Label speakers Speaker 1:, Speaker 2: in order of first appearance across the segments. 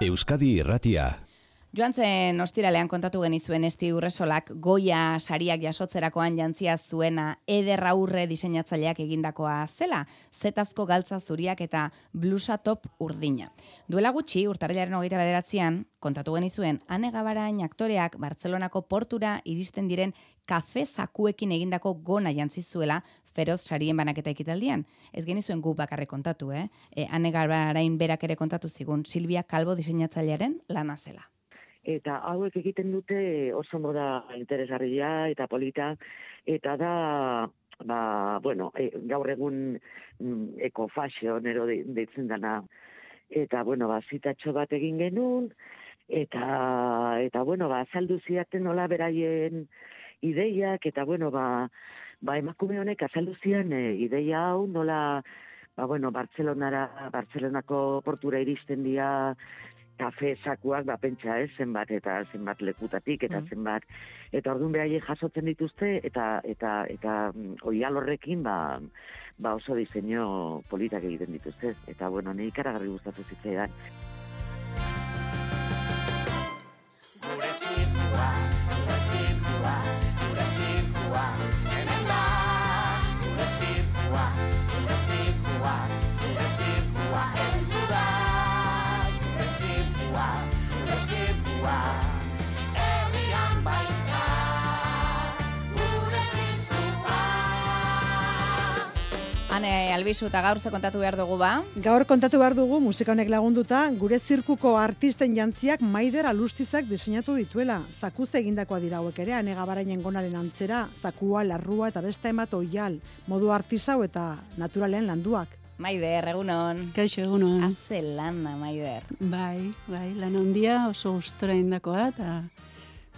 Speaker 1: Euskadi Irratia.
Speaker 2: Joan zen ostiralean kontatu genizuen esti urresolak goia sariak jasotzerakoan jantzia zuena eder aurre diseinatzaileak egindakoa zela, zetazko galtza zuriak eta blusa top urdina. Duela gutxi, urtarrilaren hogeita bederatzean, kontatu genizuen, ane gabarain aktoreak Bartzelonako portura iristen diren kafe zakuekin egindako gona jantzi zuela feroz sarien banaketa ekitaldian. Ez genizuen gu bakarre kontatu, eh? E, ane gabarain berak ere kontatu zigun, Silvia Kalbo diseinatzailearen lana zela
Speaker 3: eta hauek egiten dute oso moda interesgarria eta polita. Eta da ba, bueno, e, gaur egun mm, ekofashion ero deitzen dana. Eta bueno, ba, zitatxo bat egin genuen. Eta eta bueno, ba, azaldu ziaten nola beraien ideiak. Eta bueno, ba, ba emakume honek azaldu zian e, ideia hau nola ba, bueno, Bartzelonara, Bartzelonako portura iristen dira kafe sakuak ba pentsa ez zenbat eta zenbat lekutatik eta mm. zenbat eta ordun behaie jasotzen dituzte eta eta eta mm, oial horrekin ba ba oso diseño politak egiten dituzte eta bueno nei ikaragarri gustatu zitzaidan
Speaker 2: albizu eta gaur ze kontatu behar dugu ba?
Speaker 4: Gaur kontatu behar dugu musika honek lagunduta, gure zirkuko artisten jantziak maider alustizak diseinatu dituela. Zakuz egindakoa dira hauek ere, hane gabarainen gonaren antzera, zakua, larrua eta beste emat oial, modu artisau eta naturalen landuak.
Speaker 2: Maider, egunon.
Speaker 5: Kaixo, egunon.
Speaker 2: Haze lana, Maider.
Speaker 5: Bai, bai, lan handia oso gustora indakoa, eta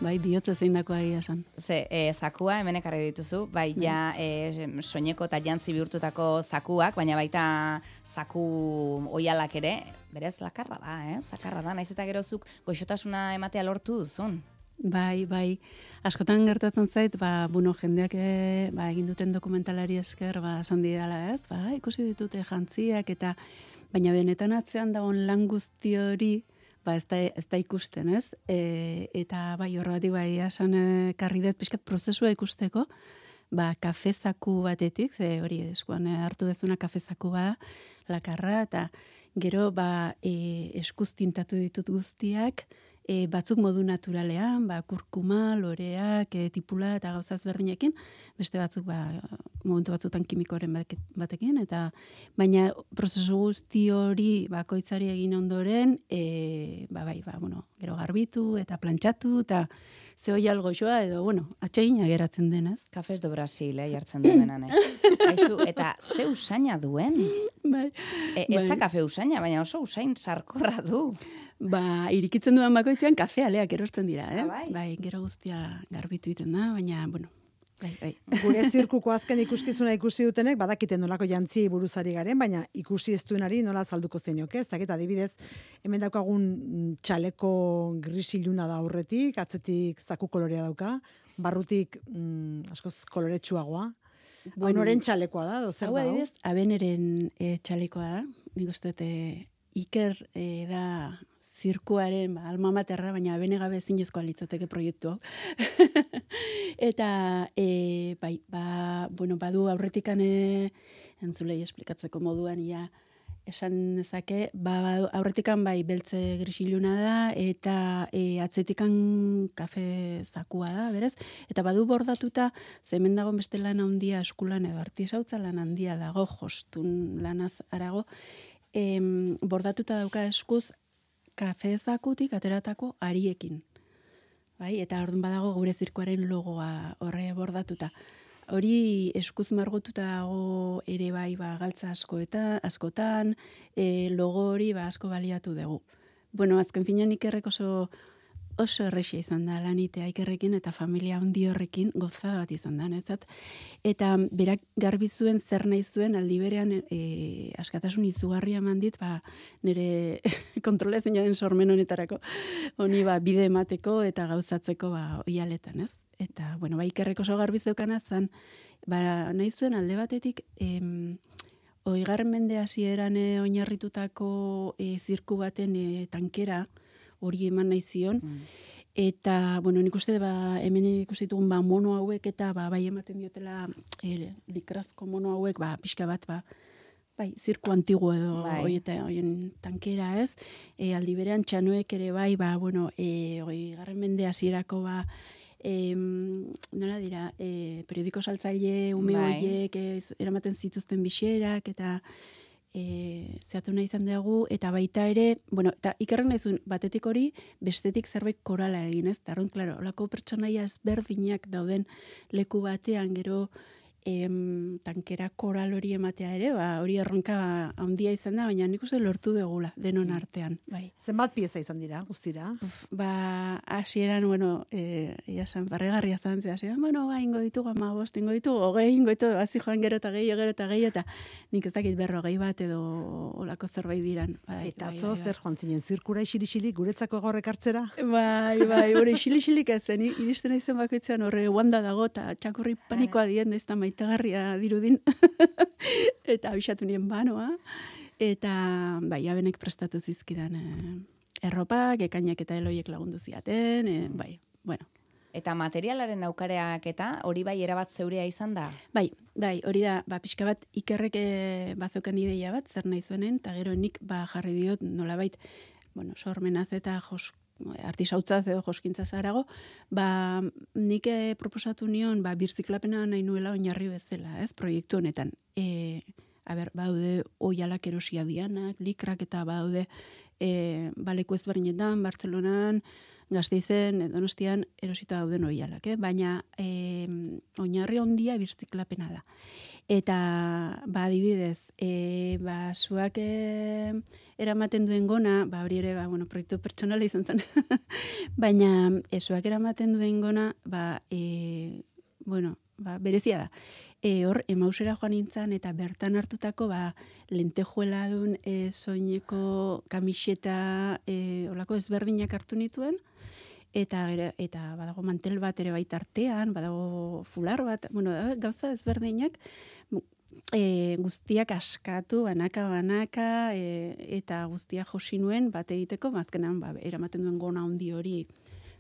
Speaker 5: bai, bihotza zein dakoa egia san.
Speaker 2: Ze, e, zakua, hemen ekarri dituzu, bai, bai. ja, e, soineko eta jantzi bihurtutako zakuak, baina baita zaku oialak ere, berez, lakarra da, eh? Zakarra da, naiz eta gerozuk goxotasuna ematea lortu duzun.
Speaker 5: Bai, bai. Askotan gertatzen zait, ba, bueno, jendeak e, ba, egin duten dokumentalari esker, ba, esan didala ez, ba, ikusi ditute jantziak, eta baina benetan atzean dagoen lan guzti hori, ba, ez da, ez da ikusten, ez? E, eta bai, horretik, bai, esan e, karri dut, pixkat prozesua ikusteko, ba, kafezaku batetik, ze hori eskuan e, hartu dezuna kafezaku bada, lakarra, eta gero, ba, e, eskuz tintatu ditut guztiak, e, batzuk modu naturalean, ba, kurkuma, loreak, e, tipula eta gauza ezberdinekin, beste batzuk ba, momentu batzutan kimikoren batekin, eta baina prozesu guzti hori bakoitzari egin ondoren, e, ba, bai, ba, bueno, gero garbitu eta plantxatu, eta ze hoi algo joa, edo, bueno, atxegin ageratzen denaz.
Speaker 2: Kafes do Brasil, eh, jartzen duenan, eh. Aizu, eta ze usaina duen?
Speaker 5: Bai.
Speaker 2: E, ez da bai. kafe usaina, baina oso usain sarkorra du.
Speaker 5: Ba, irikitzen duan bakoitzean kafe aleak erosten dira, eh?
Speaker 2: Ah, bai.
Speaker 5: bai, gero guztia garbitu iten da, baina, bueno, Bai, bai.
Speaker 4: Gure zirkuko azken ikuskizuna ikusi dutenek badakiten nolako jantzi buruzari garen, baina ikusi ez duenari nola zalduko zeinoke, ez dakit adibidez, hemen daukagun txaleko grisiluna da aurretik, atzetik zaku kolorea dauka, barrutik mm, askoz koloretsuagoa. Bueno, Honoren txalekoa da, dozer
Speaker 5: da. Hau abeneren e, txalekoa da, nik uste, iker e, da zirkuaren ba, alma materra, baina bene gabe zinezkoa litzateke proiektu Eta, e, bai, ba, bueno, badu aurretikan entzulei esplikatzeko moduan, ia, esan dezake, ba, aurretikan bai beltze grisiluna da, eta e, atzetikan kafe zakua da, berez? Eta badu bordatuta, zemen dago beste lan handia eskulan edo artisautza lan handia dago, jostun lanaz arago, em, bordatuta dauka eskuz kafe zakutik ateratako ariekin. Bai, eta orduan badago gure zirkoaren logoa horre bordatuta. Hori eskuz margotuta dago ere bai ba, galtza asko eta askotan, e, logo hori ba, asko baliatu dugu. Bueno, azken finean ikerrek oso oso erresia izan da lanitea ikerrekin eta familia handi horrekin goza bat izan da, netzat. Eta berak garbi zuen zer nahi zuen aldi berean e, askatasun izugarria mandit, ba, nire kontrola ezin jaden sormen honetarako, honi ba, bide emateko eta gauzatzeko ba, oialetan, ez? Eta, bueno, ba, ikerrek oso garbi zeukan azan, ba, nahi zuen alde batetik, em, oigarren mende hasieran e, oinarritutako e, zirku baten e, tankera hori eman nahi zion.
Speaker 2: Mm.
Speaker 5: Eta, bueno, nik uste, ba, hemen ikusi dugun, ba, mono hauek eta, ba, bai ematen diotela, e, likrazko mono hauek, ba, pixka bat, ba, bai, zirku antigo edo,
Speaker 2: Bai.
Speaker 5: bai. eta hoien tankera ez, e, aldi berean txanoek ere bai, ba, bueno, e, oi, garren mende hasierako ba, em, nola dira, e, periodiko saltzaile ume
Speaker 2: Bai.
Speaker 5: horiek eramaten zituzten bixerak, eta e, zehatu nahi izan dugu, eta baita ere, bueno, eta ikerren nahi batetik hori, bestetik zerbait korala egin, ez? Tarron, klaro, olako pertsonaia ezberdinak dauden leku batean, gero, em, tankera koral hori ematea ere, ba, hori erronka handia izan da, baina nik uste lortu degula, denon artean, bai.
Speaker 4: Zenbat pieza izan dira, guztira?
Speaker 5: Uf, ba, hasieran, bueno, eh, ia san, barregarria zan, hasieran, bueno, ba, ingo ditugu ama bost, ingo ditugu, hogei, ingo ditugu, hazi joan gero eta gehi, gero eta gehi, eta nik ez dakit berrogei bat edo olako zerbait diran. Bai,
Speaker 4: Eta
Speaker 5: bai,
Speaker 4: atzo
Speaker 5: bai,
Speaker 4: zer joan zinen, zirkura isili guretzako gaur ekartzera?
Speaker 5: Bai, bai, hori xili-xilik ezen, iristen naizen bakoitzean horre wanda dago, eta txakurri panikoa dien, ez da maitagarria dirudin. eta abisatu nien banoa. Eta, bai, abenek prestatu zizkidan eh, erropak, ekainak eta eloiek lagundu ziaten, eh, bai, bueno.
Speaker 2: Eta materialaren aukareak eta hori bai erabat zeurea izan da?
Speaker 5: Bai, bai, hori da, ba, pixka bat ikerrek eh, bazokan ideia bat, zer nahi zuenen, eta gero nik ba, jarri diot nolabait, bueno, sormenaz eta jos, artisautzaz edo joskintzaz arago, ba, nik eh, proposatu nion, ba, birziklapena nahi nuela oinarri bezala, ez, proiektu honetan. E, a ber, badaude oialak erosia dianak, likrak eta badaude e, baleko ezberdinetan, Bartzelonan, Gasteizen, Donostian erosita dauden oialak, eh? baina e, oinarri handia birziklapena da. Eta, ba, adibidez, e, ba, zuak e, eramaten duen gona, ba, hori ere, ba, bueno, proiektu pertsonala izan zen, baina e, zuak eramaten duen gona, ba, e, bueno, ba, berezia da. E, hor, emausera joan nintzen, eta bertan hartutako, ba, lentejuela dun e, soineko kamiseta, e, olako ezberdinak hartu nituen, eta eta badago mantel bat ere baita artean, badago fular bat, bueno, gauza ezberdinak e, guztiak askatu, banaka banaka e, eta guztiak josi nuen bat egiteko, bazkenan ba, eramaten duen gona handi hori.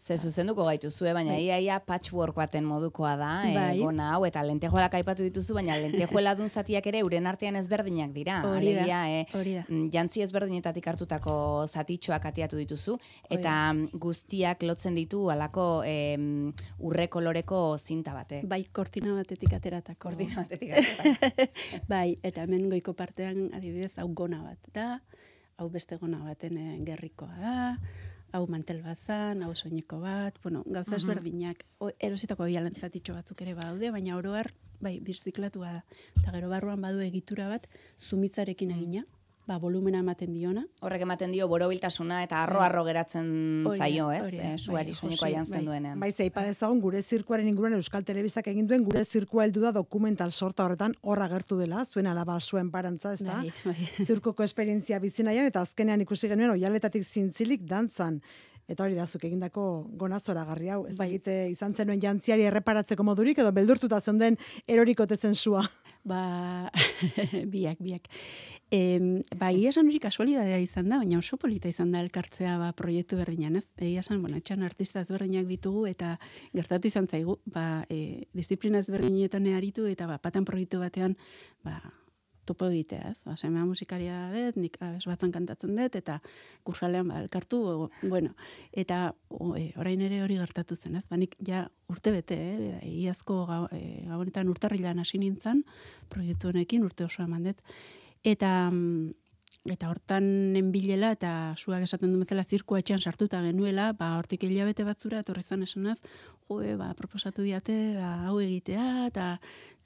Speaker 2: Ze zuzenduko gaituzue, baina
Speaker 5: Bai.
Speaker 2: ia ia patchwork baten modukoa da, eh,
Speaker 5: Bai.
Speaker 2: gona hau, eta lentejuelak aipatu dituzu, baina lentejuela dun zatiak ere uren artean ezberdinak dira.
Speaker 5: Hori da,
Speaker 2: Alegia, eh,
Speaker 5: hori da.
Speaker 2: mm, jantzi ezberdinetatik hartutako zatitxoak atiatu dituzu, eta mm, guztiak lotzen ditu alako em, urre koloreko zinta batek.
Speaker 5: Bai, kortina batetik ateratako.
Speaker 2: Kortina batetik ateratako.
Speaker 5: bai, eta hemen goiko partean adibidez hau gona bat da, hau beste gona baten eh, gerrikoa da, hau mantel bazan, hau soineko bat, bueno, gauza ezberdinak, o, erositako bialan zatitxo batzuk ere badaude, baina oroar, bai, birziklatua da. Eta gero barruan badu egitura bat, zumitzarekin egina, ba, volumena ematen diona,
Speaker 2: Horrek ematen dio borobiltasuna eta arro-arro geratzen
Speaker 5: Hori da,
Speaker 2: zaio, ez?
Speaker 5: hori da,
Speaker 2: Eh, suari
Speaker 5: bai,
Speaker 2: soinikoa
Speaker 5: Jose,
Speaker 2: jantzen
Speaker 5: bai.
Speaker 2: duenean.
Speaker 4: Bai, zeipa dezagun gure zirkuaren inguruan Euskal Telebistak egin duen gure zirkua heldu da dokumental sorta horretan horra gertu dela, zuen alaba zuen parantza, ez da?
Speaker 5: Bai, bai.
Speaker 4: Zirkoko esperientzia bizi nahian eta azkenean ikusi genuen oialetatik zintzilik dantzan. Eta hori da, zuk egindako gonazora garri hau. Ez
Speaker 5: Bai.
Speaker 4: dakite izan zenuen jantziari erreparatzeko modurik edo beldurtuta zeunden erorikote zen sua.
Speaker 5: Ba, biak, biak. Em, ba, ia esan hori kasualidadea izan da, baina oso polita izan da elkartzea ba, proiektu berdinan, ez? Egia esan, bueno, etxan artista ezberdinak ditugu eta gertatu izan zaigu, ba, e, disiplina ezberdinetan aritu eta ba, patan proiektu batean, ba, topo egitea, ez? Ba, semea musikaria dut, nik abes batzan kantatzen dut, eta kursalean ba, elkartu, o, bueno, eta o, e, orain ere hori gertatu zen, ez? Ba, nik ja urte bete, eh? iazko gau, e, gabonetan urtarrilan hasi nintzen, proiektu honekin urte oso eman dut, eta mm, eta hortan nenbilela eta suak esaten du bezala zirkua etxean sartuta genuela, ba hortik hilabete batzura etorri zan esanaz, jo, ba proposatu diate ba, hau egitea eta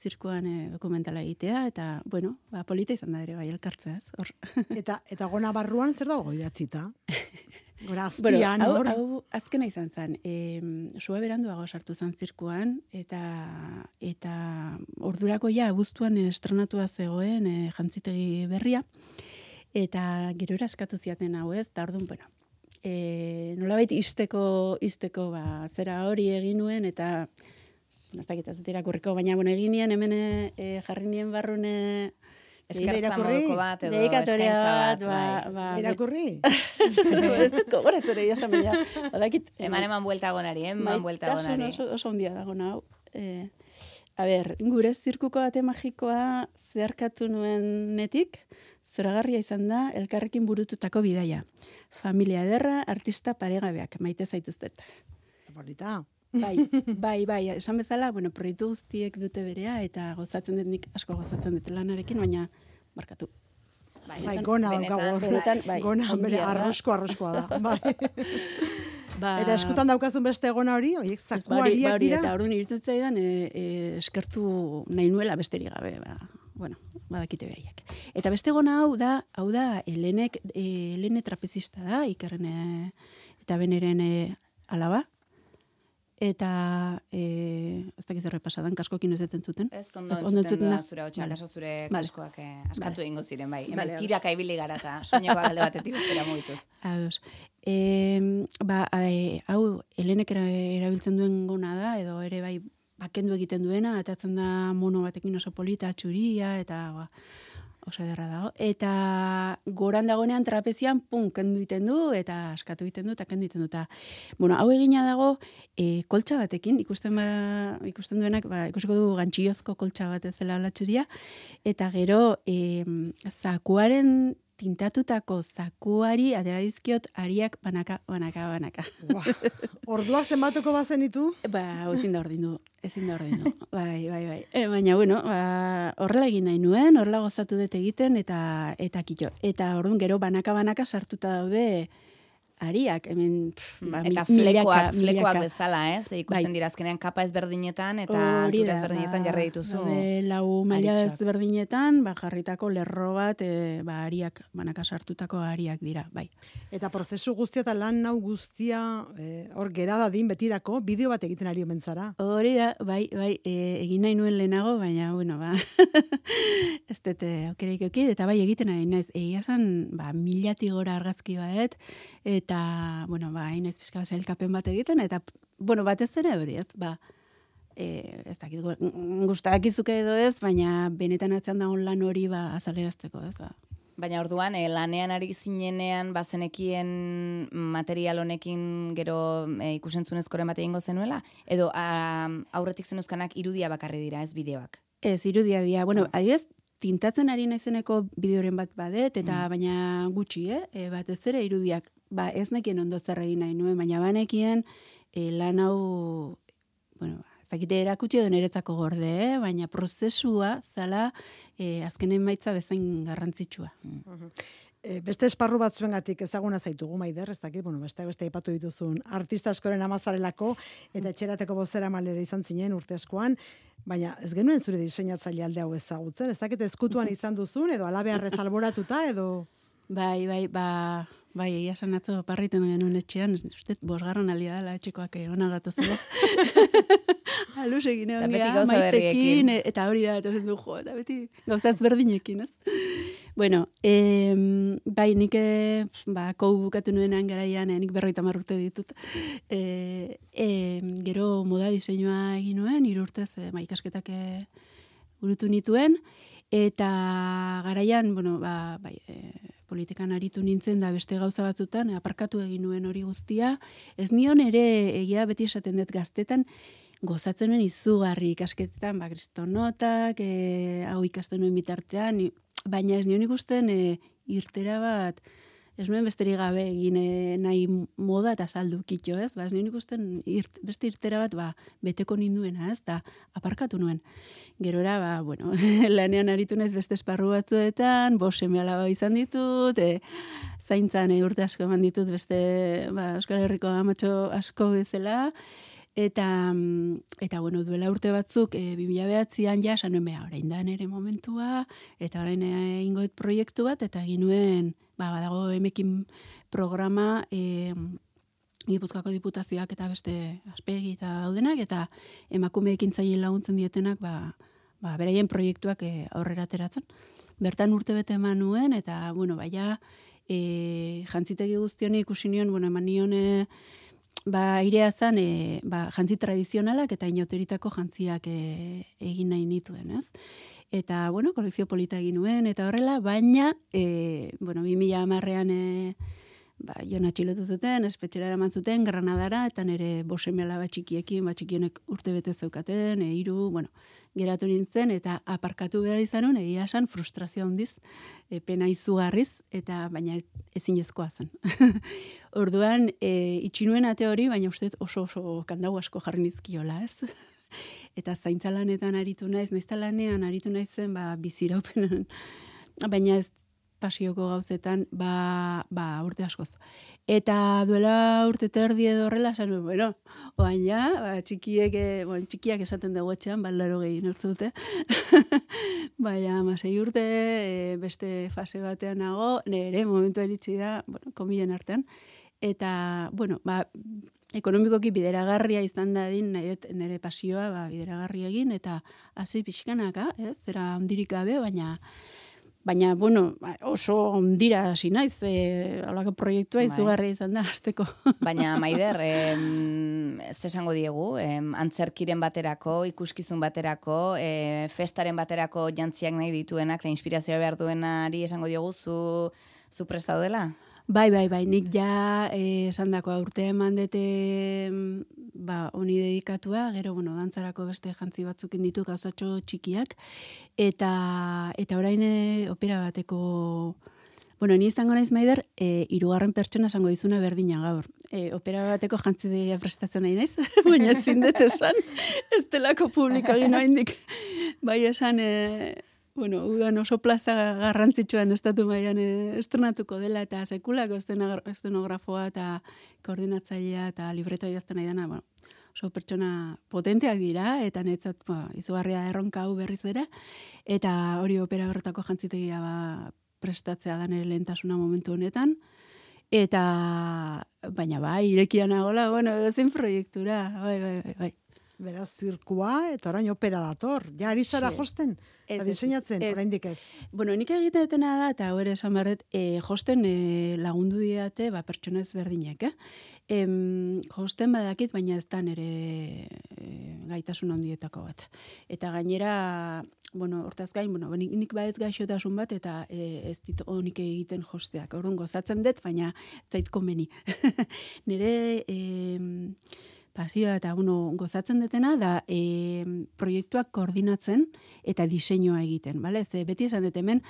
Speaker 5: zirkuan e, dokumentala egitea eta bueno, ba polita izan da ere bai elkartzea, ez? Hor.
Speaker 4: Eta eta gona barruan zer dago idatzita? Gora
Speaker 5: Bueno,
Speaker 4: azpian,
Speaker 5: hau,
Speaker 4: hor.
Speaker 5: hau azkena izan zen. E, sua beranduago sartu zen zirkuan, eta eta ordurako ja, abuztuan estrenatua zegoen e, jantzitegi berria, eta gero eskatu ziaten hau ez, eta orduan, bueno, e, nolabait isteko, isteko ba, zera hori egin nuen, eta bueno, ez dakit ez dut irakurriko, baina bueno, egin nien hemen e, jarri nien barrune
Speaker 2: eskertza
Speaker 4: irakurri?
Speaker 2: moduko bat edo eskaintza
Speaker 5: bat, ba,
Speaker 2: bai.
Speaker 5: ba,
Speaker 4: Irakurri?
Speaker 5: ez dut gogoratzen egia esan baina. Badakit.
Speaker 2: Eman eman buelta gonari, eh? eman buelta
Speaker 5: maitasun
Speaker 2: gonari.
Speaker 5: Oso, oso ondia dago nau. Eh, a ber, gure zirkuko bate magikoa zeharkatu nuenetik, zoragarria izan da elkarrekin burututako bidaia. Familia ederra, artista paregabeak, maite zaituztet.
Speaker 4: Polita.
Speaker 5: Bai, bai, bai, esan bezala, bueno, proiektu guztiek dute berea, eta gozatzen dut nik asko gozatzen dut lanarekin, baina, barkatu.
Speaker 4: Bai, gona
Speaker 2: benetan,
Speaker 4: daukagu.
Speaker 2: bai.
Speaker 5: benetan, bai,
Speaker 4: Gona, bere, arrosko, arroskoa da. Bai.
Speaker 5: Ba,
Speaker 4: Eta eskutan daukazun beste gona hori, oiek
Speaker 5: Ez, ba, hori-
Speaker 4: zakuariak
Speaker 5: ba, hori,
Speaker 4: dira.
Speaker 5: Eta orduan irutzen zaidan, e, e, eskertu nahi bueno, badakite behaiek. Eta beste gona hau da, hau da, Helenek, e, Helene trapezista da, ikerren e, eta beneren e, alaba. Eta, e, ez dakit zerre pasadan, kaskokin ez deten zuten.
Speaker 2: Ez ondo
Speaker 5: Ez ondo
Speaker 2: entzuten
Speaker 5: entzuten
Speaker 2: da zure hotxa,
Speaker 5: Vale.
Speaker 2: zure
Speaker 5: Vale.
Speaker 2: kaskoak eh, askatu egingo ziren, bai. Hemen
Speaker 5: Vale,
Speaker 2: tiraka ibili gara eta soinekoa alde batetik bestera mugituz.
Speaker 5: Ados. E, ba, e, hau, Helenek era- erabiltzen duen gona da, edo ere bai, bakendu egiten duena, atatzen da mono batekin oso polita, txuria, eta ba, oso ederra dago. Eta goran dagoenean trapezian, pum, kendu egiten du, eta askatu egiten du, eta kendu egiten du. Eta, bueno, hau egina dago, e, koltsa batekin, ikusten, ba, ikusten duenak, ba, ikusiko du gantxillozko koltsa bat ez dela hola txuria, eta gero, e, zakuaren tintatutako zakuari atera dizkiot ariak banaka, banaka, banaka.
Speaker 4: Buah, Orduak zenbatuko bazen ditu?
Speaker 5: Ba, ezin da ordindu, ezin da ordindu. Bai, bai, bai. E, baina, bueno, ba, horrela egin nahi nuen, horrela gozatu dut egiten, eta eta kito. Eta orduan gero banaka-banaka sartuta daude ariak, hemen, pff, ba,
Speaker 2: eta
Speaker 5: mil-
Speaker 2: flekoak,
Speaker 5: milaka,
Speaker 2: flekoak bezala, ez? Ze ikusten
Speaker 5: Bai.
Speaker 2: dira azkenean kapa ezberdinetan eta altura
Speaker 5: da,
Speaker 2: ezberdinetan
Speaker 5: ba,
Speaker 2: jarri dituzu.
Speaker 5: daude lau maila ezberdinetan, ba, jarritako lerro bat, e, ba, ariak, banaka sartutako ariak dira, bai.
Speaker 4: Eta prozesu guztia eta lan nau guztia eh, hor gera dadin betirako bideo bat egiten ari omen zara.
Speaker 5: Hori da, bai, bai, e, egin nahi nuen lehenago, baina, bueno, ba, ez dute aukerik euki, eta bai, egiten ari naiz, egia esan, ba, milati gora argazki badet, eta, bueno, ba, hain naiz pixka sailkapen bat egiten, eta, bueno, batez ere hori, ez, ba, e, ez dakit, gu- gustak izuke edo ez, baina benetan atzean dagoen lan hori, ba, azalerazteko, ez, ba.
Speaker 2: Baina orduan, eh, lanean ari zinenean, bazenekien material honekin gero eh, ikusentzunezkoren bat egingo zenuela? Edo a, aurretik zenuzkanak irudia bakarri dira, ez bideoak?
Speaker 5: Ez, irudia dia. Bueno, adibidez, tintatzen ari naizeneko bideoren bat badet, eta baina gutxi, eh? E, batez ere irudiak, ba, ez nekien ondo zer egin nahi nuen, baina banekien e, lan hau, bueno, ez dakite erakutsi edo niretzako gorde, eh? baina prozesua zala e, azkenen maitza bezain garrantzitsua.
Speaker 4: E, beste esparru batzuengatik ezaguna zaitugu maider, ez dakit, bueno, beste beste aipatu dituzun artista askoren amazarelako eta etxerateko bozera malera izan zinen urte askoan, baina ez genuen zure diseinatzaile alde hau ezagutzen, ez dakit eskutuan izan duzun edo alabearrez alboratuta edo
Speaker 5: Bai, bai, ba, bai, egia esan atzo parriten genuen etxean, uste, bosgarren aldia dela etxekoak eh, ona gatozela. Aluz egin egon gea,
Speaker 2: berriekin.
Speaker 5: maitekin, e- eta hori da, eta esan du, jo, eta beti gauza ezberdinekin, ez? Bueno, em, bai, nik eh, ba, kou bukatu nuenean garaian, eh, nik berroita marrute ditut. E, em, gero moda diseinua egin nuen, irurtez, e, ba, ikasketak eh, burutu nituen, eta garaian, bueno, ba, bai, e, politikan aritu nintzen da beste gauza batzutan, aparkatu egin nuen hori guztia. Ez nion ere egia beti esaten dut gaztetan, gozatzen nuen izugarri ikasketetan, ba, kristonotak, e, hau ikasten nuen bitartean, baina ez nion ikusten e, irtera bat, ez nuen besterik gabe egin e, nahi moda eta saldu kitxo, ez? Ba, ez nion ikusten irt, beste irtera bat, ba, beteko ninduena, ez? Da, aparkatu nuen. Gerora, ba, bueno, lanean aritu naiz beste esparru batzuetan, bo seme alaba izan ditut, e, zaintzan e, urte asko eman ditut beste, ba, Euskal Herriko amatxo asko bezala, eta, mm, eta bueno, duela urte batzuk, e, 2009an ja, esan nuen, beha, orain da nere momentua, eta orain eh, egingo dut proiektu bat, eta egin nuen, ba, badago emekin programa, e, Gipuzkoako diputazioak eta beste aspegi eta daudenak, eta emakume ekintzaile laguntzen dietenak, ba, ba, beraien proiektuak e, aurrera ateratzen. Bertan urte bete eman nuen, eta, bueno, baina, e, jantzitegi guztioni ikusi nion, bueno, eman nion, e, ba, irea zan, e, ba, jantzi tradizionalak eta inoteritako jantziak e, egin nahi nituen, ez? Eta, bueno, kolekzio polita egin nuen, eta horrela, baina, e, bueno, 2000 amarrean, e, ba, jona txilotu zuten, espetxera eraman zuten, Granadara, eta nire bosemela bat txikiekin, bat txikienek urte bete zeukaten, e, iru, bueno, geratu nintzen, eta aparkatu behar izan hon, egia esan frustrazio handiz, e, pena izugarriz, eta baina ezin ezkoa zen. Orduan, e, itxinuen ate hori, baina uste oso oso kandau asko jarri nizkiola, ez? eta zaintzalanetan aritu naiz, naiz lanean aritu naizen, ba, biziraupen, baina ez pasioko gauzetan, ba, ba, urte askoz. Eta duela urte terdi edo horrela, esan bueno, oain ja, ba, txikiek, eh, bueno, txikiak esaten dugu etxean, baldaro gehi nortzu dute. Baina, masei urte, e, beste fase batean nago, nire momentu eritzi da, bueno, komien artean. Eta, bueno, ba, ekonomikoki bideragarria izan da din, nire pasioa, ba, bideragarria egin, eta hasi pixkanaka, ez, zera ondirik gabe, baina, Baina, bueno, ba, oso ondira hasi naiz, e, alako proiektua bai. izugarri izan da, azteko.
Speaker 2: Baina, Maider, em, ez esango diegu, em, antzerkiren baterako, ikuskizun baterako, e, festaren baterako jantziak nahi dituenak, eta inspirazioa behar duenari esango diogu, zu, zu prestatu dela?
Speaker 5: Bai, bai, bai, nik ja eh, esan dako aurte eman dute mm, ba, honi dedikatua, gero, bueno, dantzarako beste jantzi batzuk inditu gauzatxo txikiak, eta, eta orain eh, opera bateko, bueno, ni izango naiz maider, e, irugarren pertsona esango dizuna berdina gaur. E, opera bateko jantzi dira prestatzen nahi naiz, baina ezin dut esan, ez delako publiko gino indik. Bai esan, e, bueno, udan oso plaza garrantzitsuan estatu mailan eh, estrenatuko dela eta sekulako estenografoa eta koordinatzailea eta libretoa idazten nahi dana, bueno, oso pertsona potenteak dira eta netzat ba, izugarria erronka hau berriz ere eta hori opera horretako jantzitegia ba, prestatzea da nire lehentasuna momentu honetan eta baina bai, irekian agola, bueno, ezin proiektura, bai, bai, bai, bai.
Speaker 4: Beraz, zirkua, eta orain opera dator. Ja, ari zara josten, ez, diseinatzen, oraindik ez.
Speaker 5: Bueno, nik egiten dutena da, eta hori esan barret, e, josten e, lagundu diate, ba, pertsona ez berdinak, eh? Em, josten badakit, baina ez da nere e, gaitasun handietako bat. Eta gainera, bueno, hortaz gain, bueno, nik, nik baet gaixotasun bat, eta e, ez dit honik egiten josteak. Orduan, gozatzen dut, baina zait komeni. nere... E, pasioa eta bueno, gozatzen detena da e, proiektuak koordinatzen eta diseinua egiten, bale? Ze beti esan dut hemen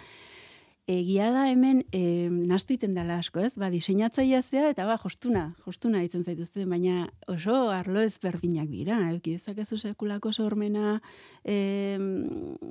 Speaker 5: egia da hemen e, nastu iten dela asko, ez? Ba, diseinatzailea zea eta ba, jostuna, jostuna ditzen zaituzte, baina oso arlo ezberdinak dira. Euki dezakezu sekulako sormena, e,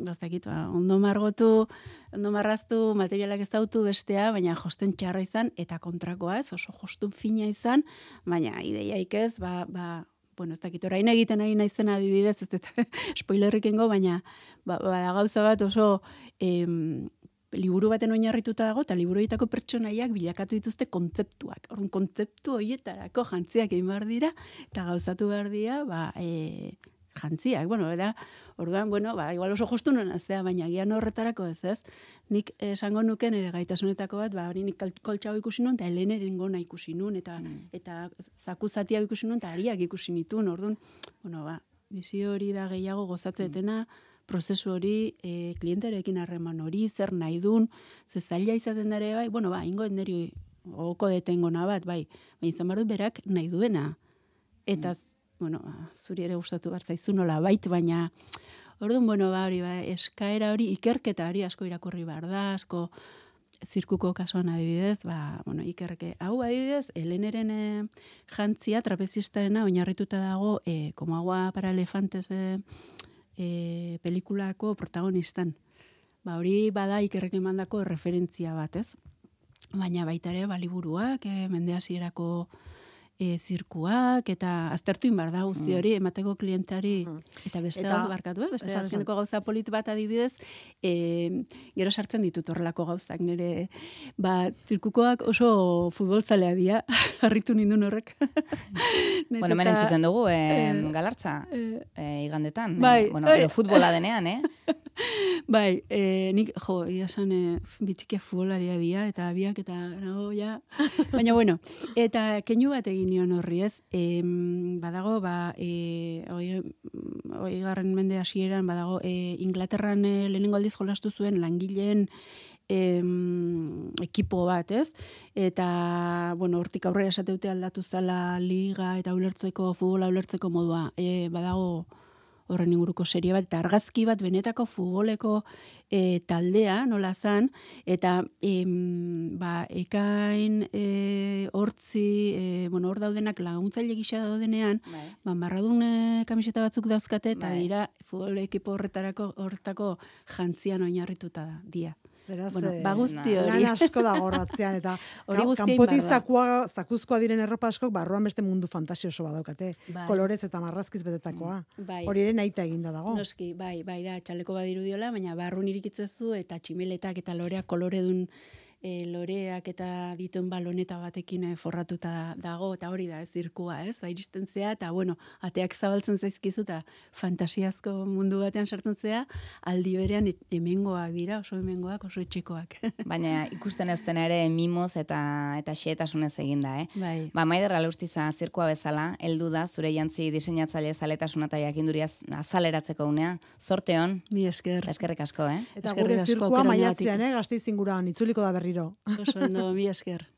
Speaker 5: gaztakit, ba, ondo margotu, ondo marraztu, materialak ezautu bestea, baina josten txarra izan, eta kontrakoa ez, oso jostun fina izan, baina ideiaik ez, ba, ba, bueno, ez dakit, orain egiten nahi naizen adibidez, ez dut, spoilerrik baina, ba, ba, gauza bat oso, em, liburu baten oinarrituta dago, eta liburuetako pertsonaiak bilakatu dituzte kontzeptuak. Orduan, kontzeptu horietarako jantziak egin behar dira, eta gauzatu behar dira, ba, e, jantziak, bueno, era, orduan, bueno, ba, igual oso justu nuen aztea, baina gian horretarako ez ez, nik esango nuken ere gaitasunetako bat, ba, hori nik koltsago ikusi nuen, eta heleneren gona ikusi nuen, eta, mm. eta zakuzatia ikusi nuen, eta ariak ikusi nituen, orduan, bueno, ba, bizio hori da gehiago gozatzetena, mm prozesu hori, e, klienterekin harreman hori, zer nahi dun, ze zaila izaten dara bai, bueno, ba, ingo neri oko detengona bat, bai, bai izan bardu berak nahi duena. Eta, mm. bueno, ba, zuri ere gustatu bat zaizu nola bait, baina, orduan, bueno, ba, hori, ba, eskaera hori, ikerketa hori asko irakurri behar da, asko, zirkuko kasuan adibidez, ba, bueno, ikerke, hau adibidez, heleneren e, jantzia, trapezistarena, oinarrituta dago, e, como agua para elefantes, e, e, pelikulako protagonistan. Ba, hori bada ikerrek emandako referentzia bat, ez? Baina baita ere, baliburuak, e, mende hasierako e, zirkuak, eta aztertu inbar da guzti mm. hori, emateko klientari, mm. eta beste eta, barkatu, eh? beste azkeneko gauza polit bat adibidez, e, gero sartzen ditut horrelako gauzak, nire, ba, zirkukoak oso futbolzalea dia, harritu nindun horrek.
Speaker 2: bueno, menen zuten dugu, eh, galartza, eh, igandetan, bai, bueno, bai. futbola denean, eh?
Speaker 5: bai, e, nik, jo, iasan, e, bitxikia futbolaria dia, eta biak, eta, no, ja, baina, bueno, eta keinu bat egin nion horri ez. E, badago, ba, e, oi, oi garren mende hasieran badago, e, Inglaterran e, lehenengo aldiz jolastu zuen langileen em, ekipo bat, ez? Eta, bueno, hortik aurrera esateute aldatu zala liga eta ulertzeko, futbola ulertzeko modua. E, badago, horren inguruko serie bat, eta argazki bat benetako futboleko e, taldea, nola zan, eta em, ba, ekain e, hortzi, e, bueno, hor daudenak laguntzaile gisa daudenean,
Speaker 2: Bai.
Speaker 5: ba, marradun e, kamiseta batzuk dauzkate, eta
Speaker 2: Bai.
Speaker 5: dira futbol ekipo horretarako horretako jantzian oinarrituta da, dia.
Speaker 4: Beraz,
Speaker 5: Bueno,
Speaker 4: eh,
Speaker 5: ba guzti hori.
Speaker 4: lan asko da gorratzean, eta
Speaker 5: Hori
Speaker 4: ka-
Speaker 5: guztia
Speaker 4: kanpotik
Speaker 5: egin behar da.
Speaker 4: zakua, zakuzkoa diren erropa askok, barruan beste mundu fantasioso badaukate.
Speaker 5: Bai.
Speaker 4: Kolorez eta marrazkiz betetakoa.
Speaker 5: Bai.
Speaker 4: Hori ere nahita eginda dago.
Speaker 5: Noski, bai, bai da, txaleko badirudiola, baina barrun irikitzezu eta tximeletak eta loreak koloredun e, loreak eta dituen baloneta batekin e, forratuta dago, eta hori da, ez zirkua, ez? Ba, iristen zea, eta bueno, ateak zabaltzen zaizkizu, eta fantasiazko mundu batean sartzen zea, aldi berean e- hemengoak dira, oso hemengoak, oso etxekoak.
Speaker 2: Baina ikusten ez dena ere mimoz eta eta xehetasunez eginda, eh?
Speaker 5: bai.
Speaker 2: Ba, Maider Alustiza zirkoa bezala, heldu da zure jantzi diseinatzaile zaletasuna eta jakinduriaz azaleratzeko unea. Zorte hon,
Speaker 5: Mi esker.
Speaker 2: eskerrik asko, eh?
Speaker 4: Eta gure zirkua maiatzean, eh, gazteiz inguruan itzuliko da berriro.
Speaker 5: Oso ondo, mi.